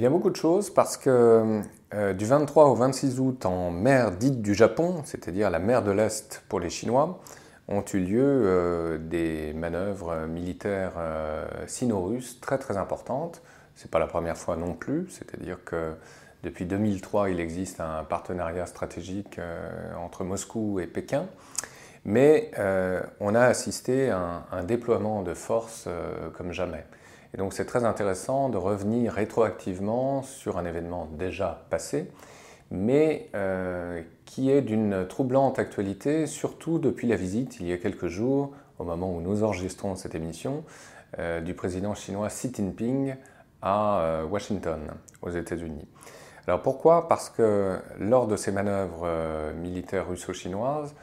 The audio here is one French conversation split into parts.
Bien beaucoup de choses parce que euh, du 23 au 26 août en mer dite du Japon, c'est-à-dire la mer de l'Est pour les Chinois, ont eu lieu euh, des manœuvres militaires euh, sino-russes très très importantes. Ce n'est pas la première fois non plus, c'est-à-dire que depuis 2003 il existe un partenariat stratégique entre Moscou et Pékin, mais on a assisté à un déploiement de forces comme jamais. Et donc c'est très intéressant de revenir rétroactivement sur un événement déjà passé, mais euh, qui est d'une troublante actualité, surtout depuis la visite il y a quelques jours, au moment où nous enregistrons cette émission, euh, du président chinois Xi Jinping à euh, Washington, aux États-Unis. Alors pourquoi? Parce que lors de ces manœuvres militaires russo-chinoises,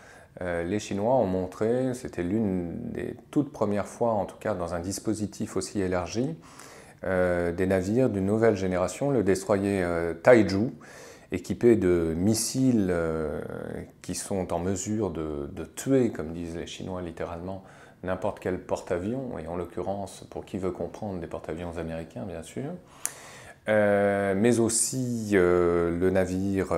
euh, les Chinois ont montré, c'était l'une des toutes premières fois, en tout cas dans un dispositif aussi élargi, euh, des navires d'une nouvelle génération, le destroyer euh, Taiju, équipé de missiles qui sont en mesure de, tuer, comme disent les Chinois littéralement, n'importe quel porte-avions, et en l'occurrence, pour qui veut comprendre, des porte-avions américains, bien sûr. Mais aussi le navire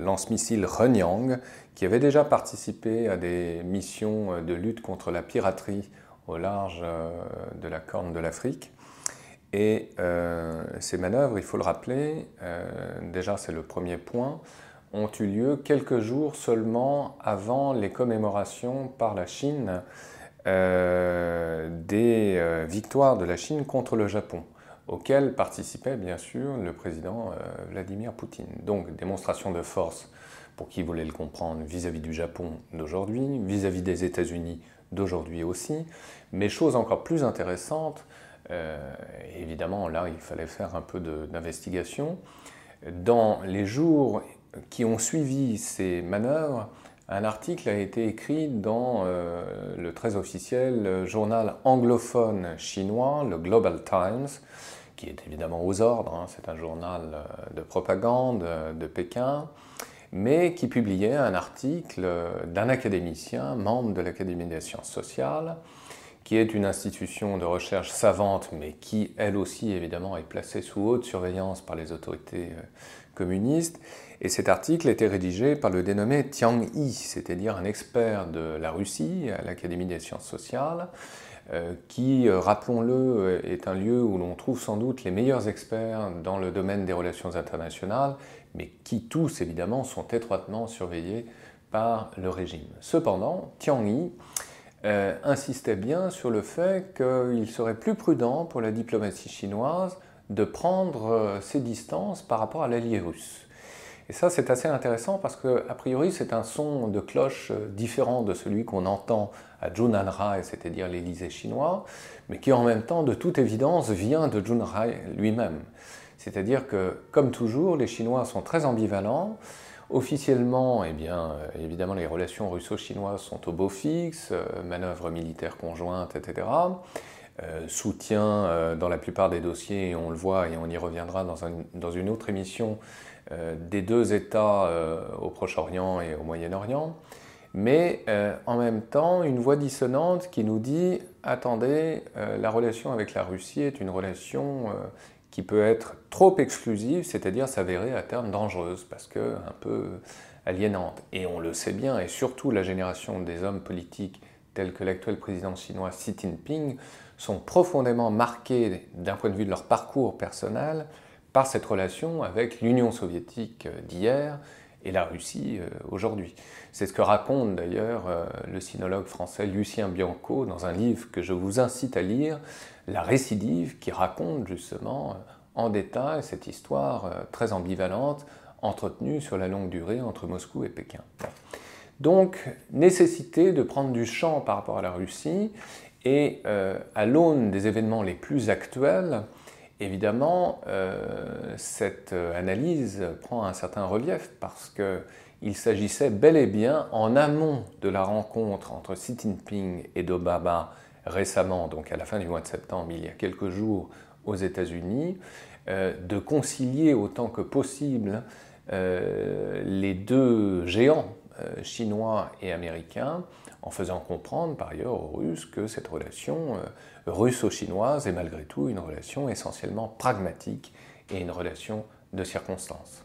lance-missile Renyang, qui avait déjà participé à des missions euh, de lutte contre la piraterie au large euh, de la Corne de l'Afrique. Et euh, ces manœuvres, il faut le rappeler, déjà c'est le premier point, ont eu lieu quelques jours seulement avant les commémorations par la Chine des victoires de la Chine contre le Japon, auxquelles participait bien sûr le président Vladimir Poutine. Donc démonstration de force pour qui voulait le comprendre vis-à-vis du Japon d'aujourd'hui, vis-à-vis des États-Unis d'aujourd'hui aussi. Mais chose encore plus intéressante, euh, évidemment là il fallait faire un peu d'investigation, dans les jours qui ont suivi ces manœuvres, un article a été écrit dans euh, le très officiel journal anglophone chinois, le Global Times, qui est évidemment aux ordres, hein. c'est un journal euh, de propagande de Pékin, mais qui publiait un article d'un académicien, membre de l'Académie des sciences sociales, qui est une institution de recherche savante, mais qui, elle aussi, évidemment, est placée sous haute surveillance par les autorités euh, communistes. Et cet article était rédigé par le dénommé Tiang Yi, c'est-à-dire un expert de la Russie à l'Académie des sciences sociales, euh, qui, euh, rappelons-le, est un lieu où l'on trouve sans doute les meilleurs experts dans le domaine des relations internationales mais qui tous évidemment sont étroitement surveillés par le régime. Cependant, Tiang Yi euh, insistait bien sur le fait qu'il serait plus prudent pour la diplomatie chinoise de prendre euh, ses distances par rapport à l'allié russe. Et ça, c'est assez intéressant parce que, a priori, c'est un son de cloche euh, différent de celui qu'on entend à Junanrai, c'est-à-dire l'Élysée chinois, mais qui en même temps, de toute évidence, vient de Junanrai lui-même. C'est-à-dire que, comme toujours, les Chinois sont très ambivalents. Officiellement, eh bien, euh, évidemment, les relations russo-chinoises sont au beau fixe, euh, manœuvres militaires conjointes, etc. Euh, soutien dans la plupart des dossiers, on le voit et on y reviendra dans une autre émission, des deux États au Proche-Orient et au Moyen-Orient. Mais en même temps, une voix dissonante qui nous dit attendez, la relation avec la Russie est une relation qui peut être trop exclusive, c'est-à-dire s'avérer à terme dangereuse, parce que un peu aliénante. Et on le sait bien, et surtout la génération des hommes politiques tels que l'actuel président chinois Xi Jinping sont profondément marqués d'un point de vue de leur parcours personnel par cette relation avec l'Union soviétique d'hier et la Russie euh, aujourd'hui. C'est ce que raconte d'ailleurs euh, le sinologue français Lucien Bianco dans un livre que je vous incite à lire, La récidive, qui raconte justement euh, en détail cette histoire très ambivalente entretenue sur la longue durée entre Moscou et Pékin. Donc, nécessité de prendre du champ par rapport à la Russie et à l'aune des événements les plus actuels, Évidemment, euh, cette analyse prend un certain relief parce qu'il s'agissait bel et bien, en amont de la rencontre entre Xi Jinping et Obama récemment, donc à la fin du mois de septembre, il y a quelques jours aux États-Unis, euh, de concilier autant que possible euh, les deux géants chinois et américains en faisant comprendre par ailleurs aux Russes que cette relation euh, russo-chinoise est malgré tout une relation essentiellement pragmatique et une relation de circonstance.